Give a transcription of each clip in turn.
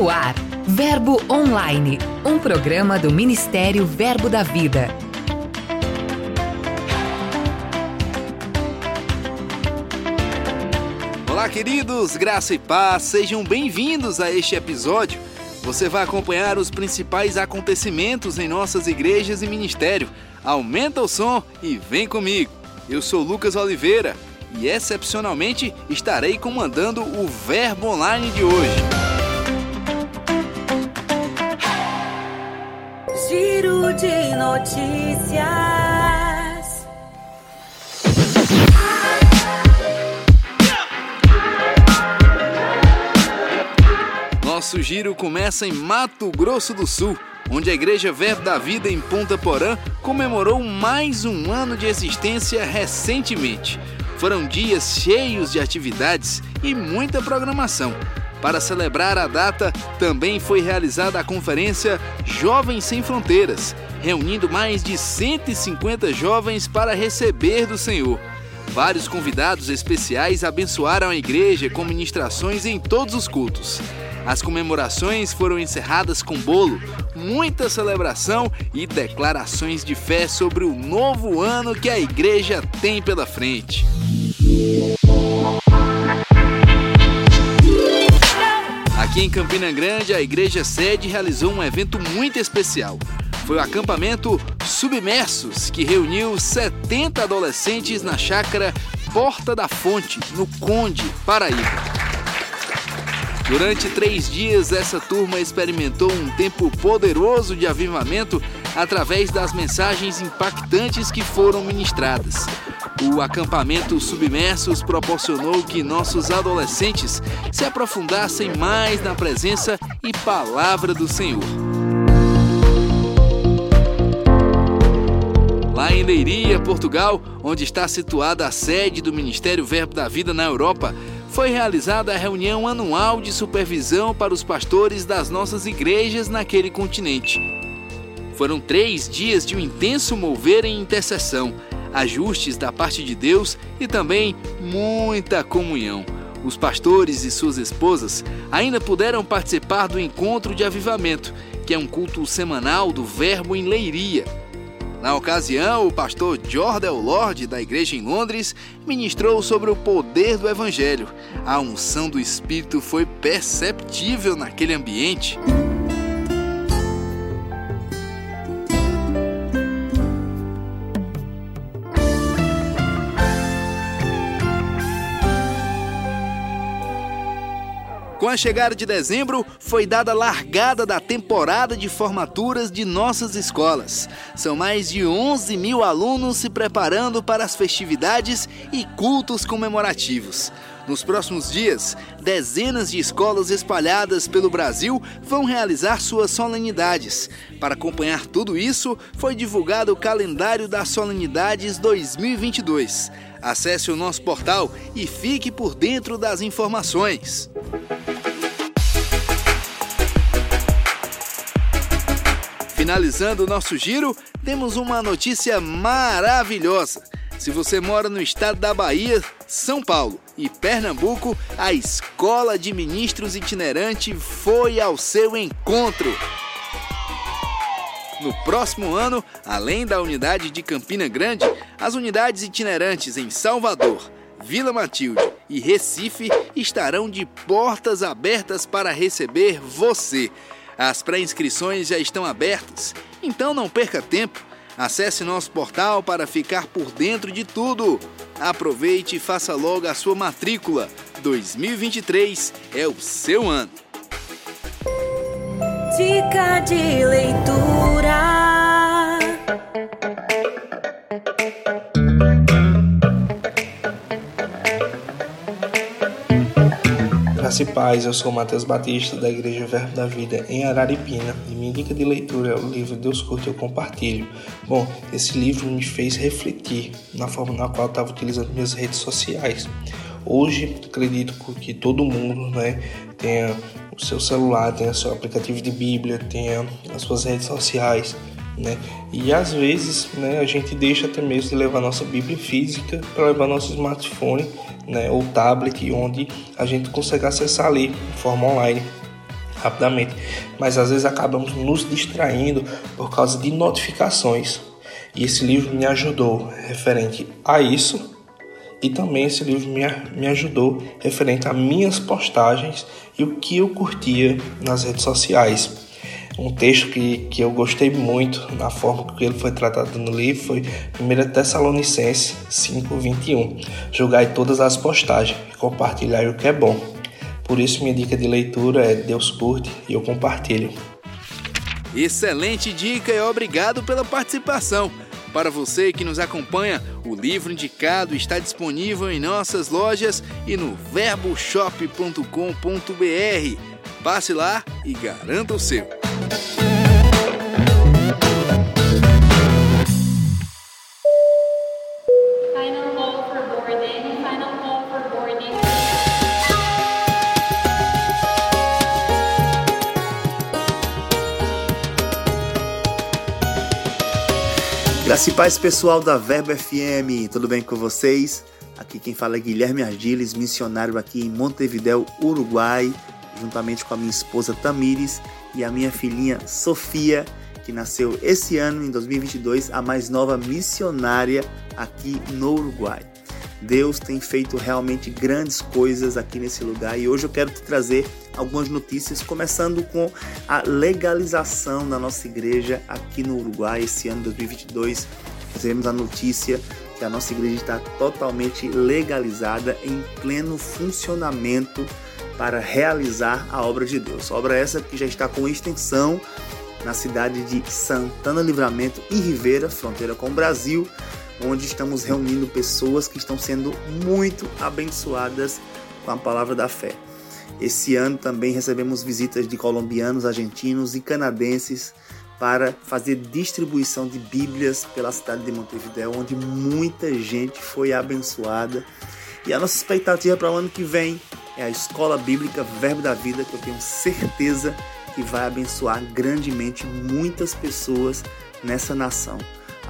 No ar, Verbo Online, um programa do Ministério Verbo da Vida. Olá, queridos, graça e paz, sejam bem-vindos a este episódio. Você vai acompanhar os principais acontecimentos em nossas igrejas e ministério. Aumenta o som e vem comigo. Eu sou Lucas Oliveira e excepcionalmente estarei comandando o Verbo Online de hoje. Notícias. Nosso giro começa em Mato Grosso do Sul, onde a Igreja Verbo da Vida em Ponta Porã comemorou mais um ano de existência recentemente. Foram dias cheios de atividades e muita programação. Para celebrar a data, também foi realizada a conferência Jovens Sem Fronteiras, reunindo mais de 150 jovens para receber do Senhor. Vários convidados especiais abençoaram a igreja com ministrações em todos os cultos. As comemorações foram encerradas com bolo, muita celebração e declarações de fé sobre o novo ano que a igreja tem pela frente. Aqui em Campina Grande, a igreja sede realizou um evento muito especial. Foi o acampamento Submersos, que reuniu 70 adolescentes na chácara Porta da Fonte, no Conde, Paraíba. Durante três dias, essa turma experimentou um tempo poderoso de avivamento através das mensagens impactantes que foram ministradas. O acampamento Submersos proporcionou que nossos adolescentes se aprofundassem mais na presença e palavra do Senhor. Lá em Leiria, Portugal, onde está situada a sede do Ministério Verbo da Vida na Europa, foi realizada a reunião anual de supervisão para os pastores das nossas igrejas naquele continente. Foram três dias de um intenso mover em intercessão ajustes da parte de Deus e também muita comunhão. Os pastores e suas esposas ainda puderam participar do encontro de avivamento, que é um culto semanal do Verbo em Leiria. Na ocasião, o pastor Jordel Lord, da igreja em Londres, ministrou sobre o poder do Evangelho. A unção do Espírito foi perceptível naquele ambiente. A chegada de dezembro, foi dada a largada da temporada de formaturas de nossas escolas. São mais de 11 mil alunos se preparando para as festividades e cultos comemorativos. Nos próximos dias, dezenas de escolas espalhadas pelo Brasil vão realizar suas solenidades. Para acompanhar tudo isso, foi divulgado o calendário das solenidades 2022. Acesse o nosso portal e fique por dentro das informações. Finalizando o nosso giro, temos uma notícia maravilhosa. Se você mora no estado da Bahia, São Paulo e Pernambuco, a Escola de Ministros Itinerante foi ao seu encontro. No próximo ano, além da unidade de Campina Grande, as unidades itinerantes em Salvador, Vila Matilde e Recife estarão de portas abertas para receber você. As pré-inscrições já estão abertas, então não perca tempo. Acesse nosso portal para ficar por dentro de tudo. Aproveite e faça logo a sua matrícula. 2023 é o seu ano. Dica de leitura. Graça e paz, eu sou Matheus Batista, da Igreja Verbo da Vida em Araripina, e minha dica de leitura é o livro Deus Curte Eu Compartilho. Bom, esse livro me fez refletir na forma na qual eu estava utilizando minhas redes sociais. Hoje, acredito que todo mundo né, tenha o seu celular, tenha seu aplicativo de Bíblia, tenha as suas redes sociais, né? E às vezes né, a gente deixa até mesmo de levar nossa Bíblia física para levar nosso smartphone né, ou tablet, onde a gente consegue acessar ali de forma online rapidamente, mas às vezes acabamos nos distraindo por causa de notificações. E esse livro me ajudou referente a isso. E também esse livro me, me ajudou referente a minhas postagens e o que eu curtia nas redes sociais. Um texto que, que eu gostei muito na forma que ele foi tratado no livro foi 1 Tessalonicenses 5,21. Julgai todas as postagens e compartilhai o que é bom. Por isso, minha dica de leitura é Deus curte e eu compartilho. Excelente dica e obrigado pela participação. Para você que nos acompanha, o livro indicado está disponível em nossas lojas e no verboshop.com.br. Passe lá e garanta o seu. Graça paz pessoal da Verbo FM, tudo bem com vocês? Aqui quem fala é Guilherme Ardiles, missionário aqui em Montevideo, Uruguai, juntamente com a minha esposa Tamires e a minha filhinha Sofia, que nasceu esse ano, em 2022, a mais nova missionária aqui no Uruguai. Deus tem feito realmente grandes coisas aqui nesse lugar e hoje eu quero te trazer algumas notícias, começando com a legalização da nossa igreja aqui no Uruguai. Esse ano 2022, recebemos a notícia que a nossa igreja está totalmente legalizada, em pleno funcionamento para realizar a obra de Deus. Obra essa que já está com extensão na cidade de Santana Livramento e Ribeira, fronteira com o Brasil, onde estamos reunindo pessoas que estão sendo muito abençoadas com a palavra da fé. Esse ano também recebemos visitas de colombianos, argentinos e canadenses para fazer distribuição de Bíblias pela cidade de Montevideo, onde muita gente foi abençoada. E a nossa expectativa para o ano que vem é a Escola Bíblica Verbo da Vida, que eu tenho certeza que vai abençoar grandemente muitas pessoas nessa nação.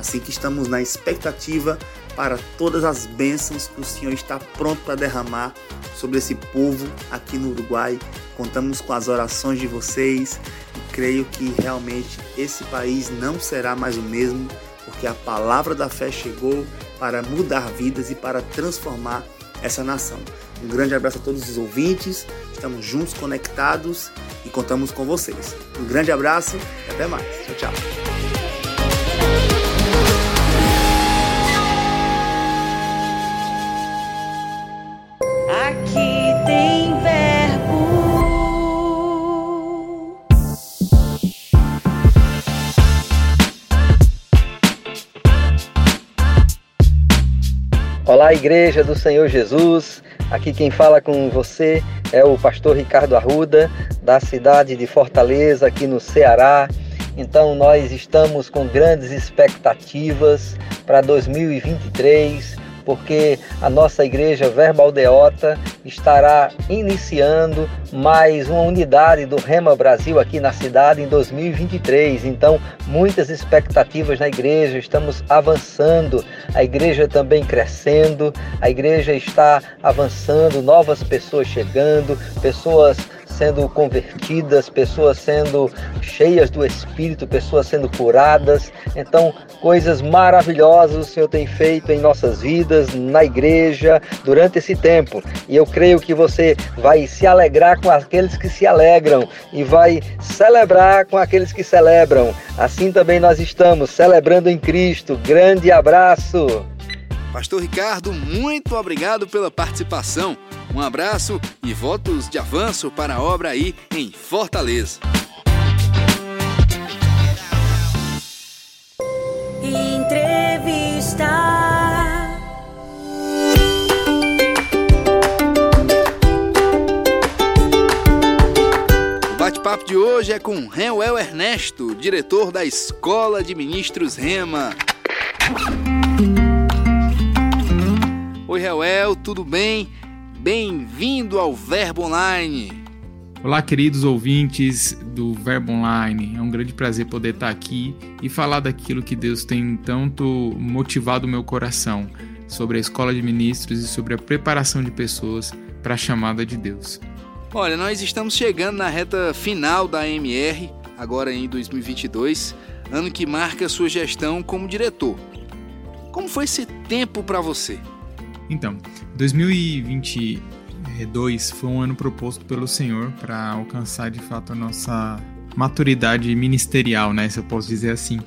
Assim que estamos na expectativa para todas as bênçãos que o Senhor está pronto para derramar sobre esse povo aqui no Uruguai. Contamos com as orações de vocês e creio que realmente esse país não será mais o mesmo, porque a palavra da fé chegou para mudar vidas e para transformar essa nação. Um grande abraço a todos os ouvintes, estamos juntos, conectados e contamos com vocês. Um grande abraço e até mais. Tchau, tchau. Olá, Igreja do Senhor Jesus. Aqui quem fala com você é o pastor Ricardo Arruda, da cidade de Fortaleza, aqui no Ceará. Então, nós estamos com grandes expectativas para 2023 porque a nossa igreja Verbo Aldeota estará iniciando mais uma unidade do Rema Brasil aqui na cidade em 2023. Então, muitas expectativas na igreja, estamos avançando, a igreja também crescendo, a igreja está avançando, novas pessoas chegando, pessoas sendo convertidas, pessoas sendo cheias do Espírito, pessoas sendo curadas. Então, coisas maravilhosas o Senhor tem feito em nossas vidas, na igreja, durante esse tempo. E eu creio que você vai se alegrar com aqueles que se alegram e vai celebrar com aqueles que celebram. Assim também nós estamos celebrando em Cristo. Grande abraço! Pastor Ricardo, muito obrigado pela participação. Um abraço e votos de avanço para a obra aí em Fortaleza. Entrevista. O bate-papo de hoje é com Reuel Ernesto, diretor da Escola de Ministros Rema. Oi, Reuel, tudo bem? Bem-vindo ao Verbo Online. Olá, queridos ouvintes do Verbo Online. É um grande prazer poder estar aqui e falar daquilo que Deus tem tanto motivado o meu coração sobre a escola de ministros e sobre a preparação de pessoas para a chamada de Deus. Olha, nós estamos chegando na reta final da AMR, agora em 2022, ano que marca sua gestão como diretor. Como foi esse tempo para você? Então, 2022 foi um ano proposto pelo Senhor para alcançar de fato a nossa maturidade ministerial, né? Se eu posso dizer assim.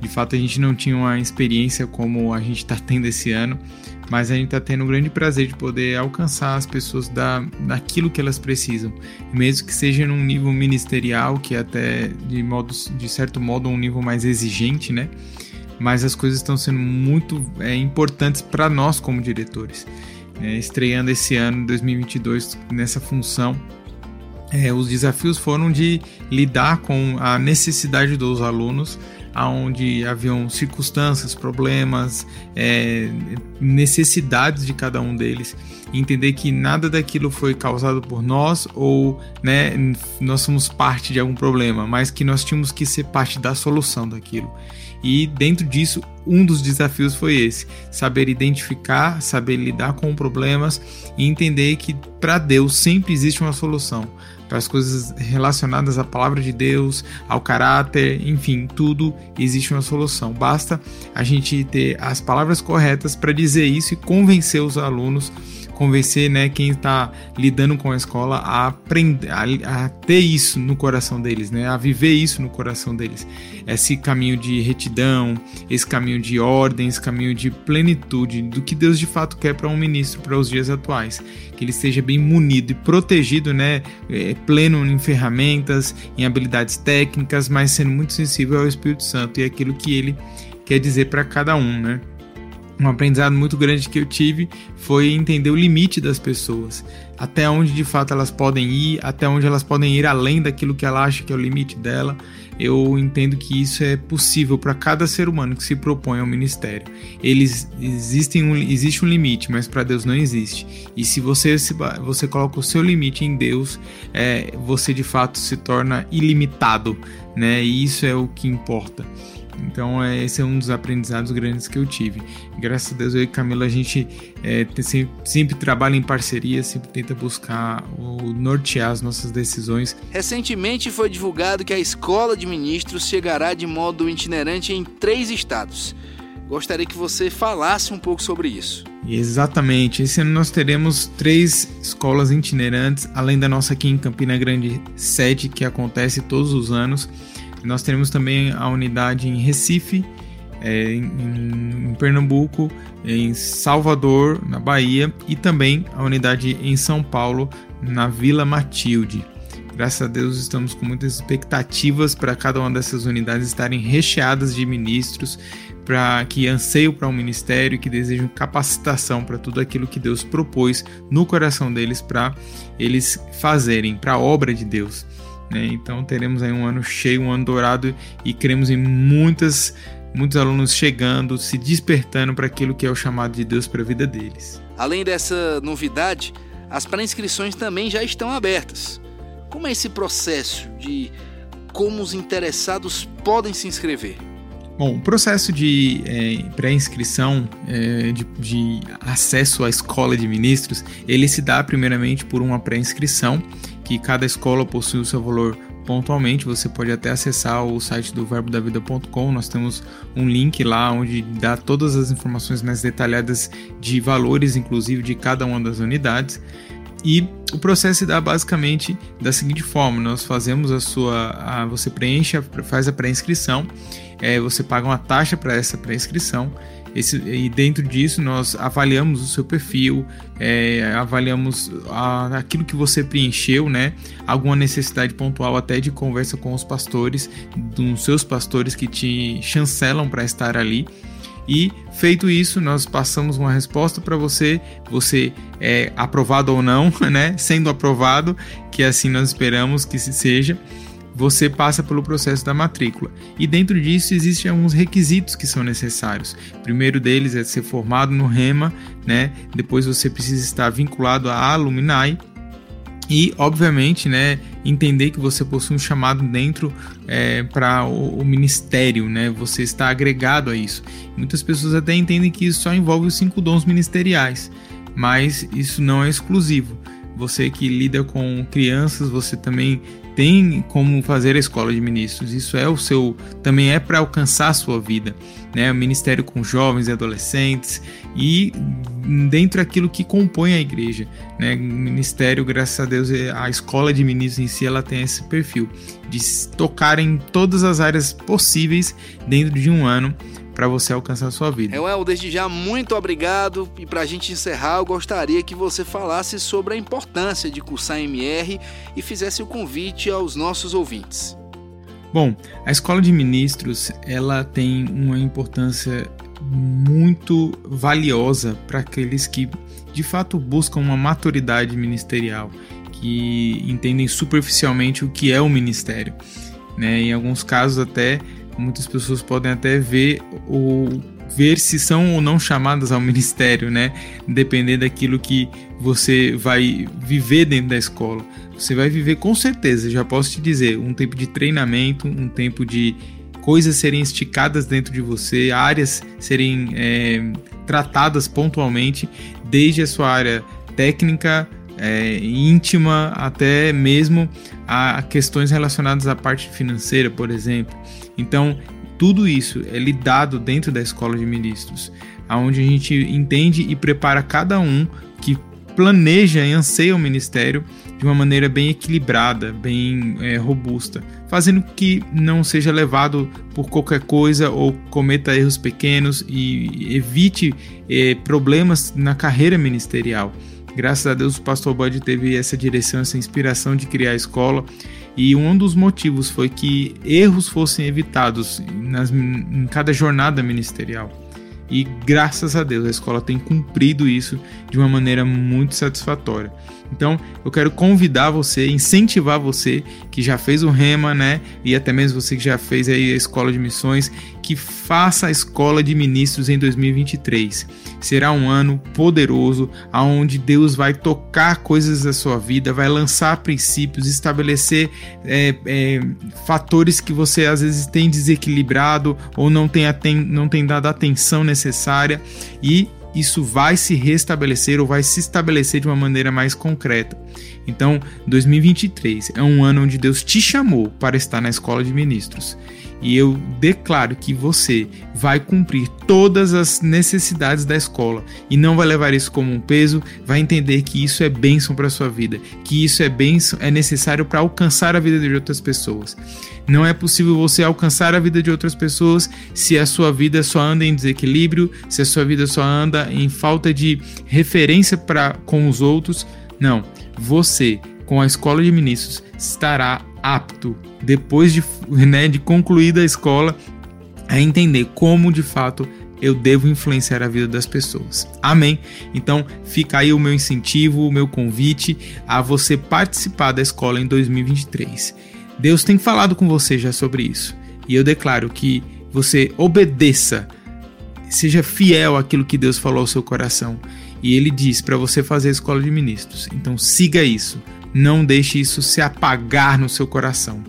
De fato, a gente não tinha uma experiência como a gente está tendo esse ano, mas a gente está tendo o grande prazer de poder alcançar as pessoas da, daquilo que elas precisam, mesmo que seja num nível ministerial, que é até de, modo, de certo modo um nível mais exigente, né? Mas as coisas estão sendo muito é, importantes para nós como diretores. É, estreando esse ano, 2022, nessa função, é, os desafios foram de lidar com a necessidade dos alunos onde haviam circunstâncias, problemas, é, necessidades de cada um deles, entender que nada daquilo foi causado por nós ou né, nós somos parte de algum problema, mas que nós tínhamos que ser parte da solução daquilo. E dentro disso, um dos desafios foi esse: saber identificar, saber lidar com problemas e entender que para Deus sempre existe uma solução para as coisas relacionadas à palavra de Deus, ao caráter, enfim, tudo existe uma solução. Basta a gente ter as palavras corretas para dizer isso e convencer os alunos convencer né, quem está lidando com a escola a aprender a, a, ter isso no coração deles, né, a viver isso no coração deles. Esse caminho de retidão, esse caminho de ordem, esse caminho de plenitude do que Deus de fato quer para um ministro para os dias atuais, que ele esteja bem munido e protegido, né, é, pleno em ferramentas, em habilidades técnicas, mas sendo muito sensível ao Espírito Santo e aquilo que ele quer dizer para cada um, né? Um aprendizado muito grande que eu tive foi entender o limite das pessoas, até onde de fato elas podem ir, até onde elas podem ir além daquilo que ela acha que é o limite dela. Eu entendo que isso é possível para cada ser humano que se propõe ao ministério. Eles existem um, existe um limite, mas para Deus não existe. E se você se, você coloca o seu limite em Deus, é, você de fato se torna ilimitado, né? E isso é o que importa. Então, é, esse é um dos aprendizados grandes que eu tive. Graças a Deus, eu e Camila, a gente é, sempre, sempre, trabalha em parceria, sempre tenta buscar o nortear as nossas decisões. Recentemente foi divulgado que a Escola de Ministros chegará de modo itinerante em três estados. Gostaria que você falasse um pouco sobre isso. Exatamente. Esse ano nós teremos três escolas itinerantes, além da nossa aqui em Campina Grande sede, que acontece todos os anos. Nós teremos também a unidade em Recife, é, em, em, Pernambuco, em Salvador, na Bahia, e também a unidade em São Paulo, na Vila Matilde. Graças a Deus estamos com muitas expectativas para cada uma dessas unidades estarem recheadas de ministros para que anseiam para um ministério, que desejam capacitação para tudo aquilo que Deus propôs no coração deles para eles fazerem, para a obra de Deus. Né? Então teremos aí um ano cheio, um ano dourado e cremos em muitas, muitos alunos chegando, se despertando para aquilo que é o chamado de Deus para a vida deles. Além dessa novidade, as pré-inscrições também já estão abertas. Como é esse processo de como os interessados podem se inscrever? Bom, o processo de é, pré-inscrição, é, de, de, acesso à escola de ministros, ele se dá primeiramente por uma pré-inscrição que cada escola possui o seu valor pontualmente. Você pode até acessar o site do verbodavida.com. Nós temos um link lá onde dá todas as informações mais detalhadas de valores, inclusive de cada uma das unidades. E o processo se dá basicamente da seguinte forma: nós fazemos a sua, a, você preenche, faz a pré-inscrição, é, você paga uma taxa para essa pré-inscrição esse, e dentro disso nós avaliamos o seu perfil, é, avaliamos a, aquilo que você preencheu, né? Alguma necessidade pontual até de conversa com os pastores, dos seus pastores que te chancelam para estar ali. E feito isso, nós passamos uma resposta para você, você é aprovado ou não, né? Sendo aprovado, que assim nós esperamos que seja você passa pelo processo da matrícula. E dentro disso existem alguns requisitos que são necessários. O primeiro deles é ser formado no REMA, né? Depois você precisa estar vinculado à Alumni e, obviamente, né, entender que você possui um chamado dentro é, para o, o, ministério, né? Você está agregado a isso. Muitas pessoas até entendem que isso só envolve os cinco dons ministeriais, mas isso não é exclusivo você que lida com crianças, você também tem como fazer a escola de ministros. Isso é o seu também é para alcançar a sua vida, né? O ministério com jovens e adolescentes e dentro daquilo que compõe a igreja, né? O ministério, graças a Deus, é, a escola de ministros em si ela tem esse perfil de tocar em todas as áreas possíveis dentro de um ano para você alcançar a sua vida. Well, desde já, muito obrigado. E para a gente encerrar, eu gostaria que você falasse sobre a importância de cursar MR e fizesse o convite aos nossos ouvintes. Bom, a escola de ministros ela tem uma importância muito valiosa para aqueles que de fato buscam uma maturidade ministerial, que entendem superficialmente o que é o ministério. Né? Em alguns casos até muitas pessoas podem até ver ou ver se são ou não chamadas ao ministério, né? Dependendo daquilo que você vai viver dentro da escola. Você vai viver com certeza, já posso te dizer, um tempo de treinamento, um tempo de coisas serem esticadas dentro de você, áreas serem é, tratadas pontualmente, desde a sua área técnica, é, íntima, até mesmo a questões relacionadas à parte financeira, por exemplo. Então, tudo isso é lidado dentro da escola de ministros, aonde a gente entende e prepara cada um que planeja e anseia o ministério de uma maneira bem equilibrada, bem é, robusta, fazendo que não seja levado por qualquer coisa ou cometa erros pequenos e evite é, problemas na carreira ministerial. Graças a Deus o pastor Bud teve essa direção, essa inspiração de criar a escola e um dos motivos foi que erros fossem evitados nas, em cada jornada ministerial. E graças a Deus a escola tem cumprido isso de uma maneira muito satisfatória. Então, eu quero convidar você, incentivar você que já fez o Rema, né? E até mesmo você que já fez aí a escola de missões, que faça a escola de ministros em 2023. Será um ano poderoso, aonde Deus vai tocar coisas da sua vida, vai lançar princípios, estabelecer é, é, fatores que você às vezes tem desequilibrado ou não tem, não tem dado a atenção necessária e isso vai se restabelecer ou vai se estabelecer de uma maneira mais concreta. Então, 2023 é um ano onde Deus te chamou para estar na escola de ministros. E eu declaro que você vai cumprir todas as necessidades da escola e não vai levar isso como um peso, vai entender que isso é bênção para sua vida, que isso é bênção, é necessário para alcançar a vida de outras pessoas. Não é possível você alcançar a vida de outras pessoas se a sua vida só anda em desequilíbrio, se a sua vida só anda em falta de referência para com os outros. Não, você com a escola de ministros estará apto depois de, né, de concluída a escola a entender como de fato eu devo influenciar a vida das pessoas. Amém? Então fica aí o meu incentivo, o meu convite a você participar da escola em 2023. Deus tem falado com você já sobre isso. E eu declaro que você obedeça, seja fiel àquilo que Deus falou ao seu coração. E ele diz para você fazer a escola de ministros. Então siga isso. Não deixe isso se apagar no seu coração.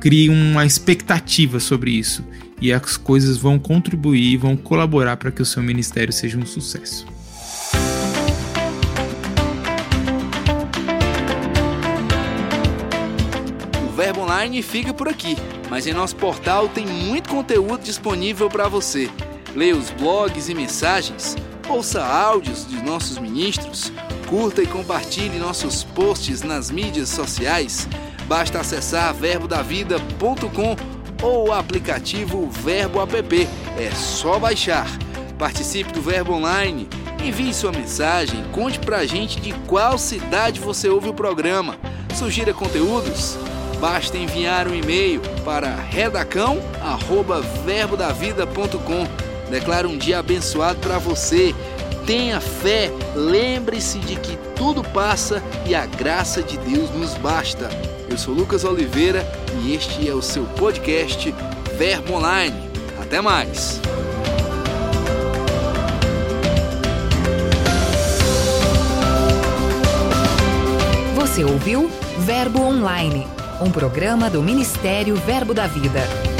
Crie uma expectativa sobre isso e as coisas vão contribuir, vão colaborar para que o seu ministério seja um sucesso. Verbo Online fica por aqui, mas em nosso portal tem muito conteúdo disponível para você. Leia os blogs e mensagens, ouça áudios de nossos ministros, curta e compartilhe nossos posts nas mídias sociais. Basta acessar verbodavida.com ou o aplicativo Verbo App. É só baixar. Participe do Verbo Online, envie sua mensagem, conte pra gente de qual cidade você ouve o programa. Sugira conteúdos? Basta enviar um e-mail para redacão@verbodavida.com. Declare um dia abençoado para você. Tenha fé, lembre-se de que tudo passa e a graça de Deus nos basta. Eu sou Lucas Oliveira e este é o seu podcast Verbo Online. Até mais. Você ouviu Verbo Online um programa do Ministério Verbo da Vida.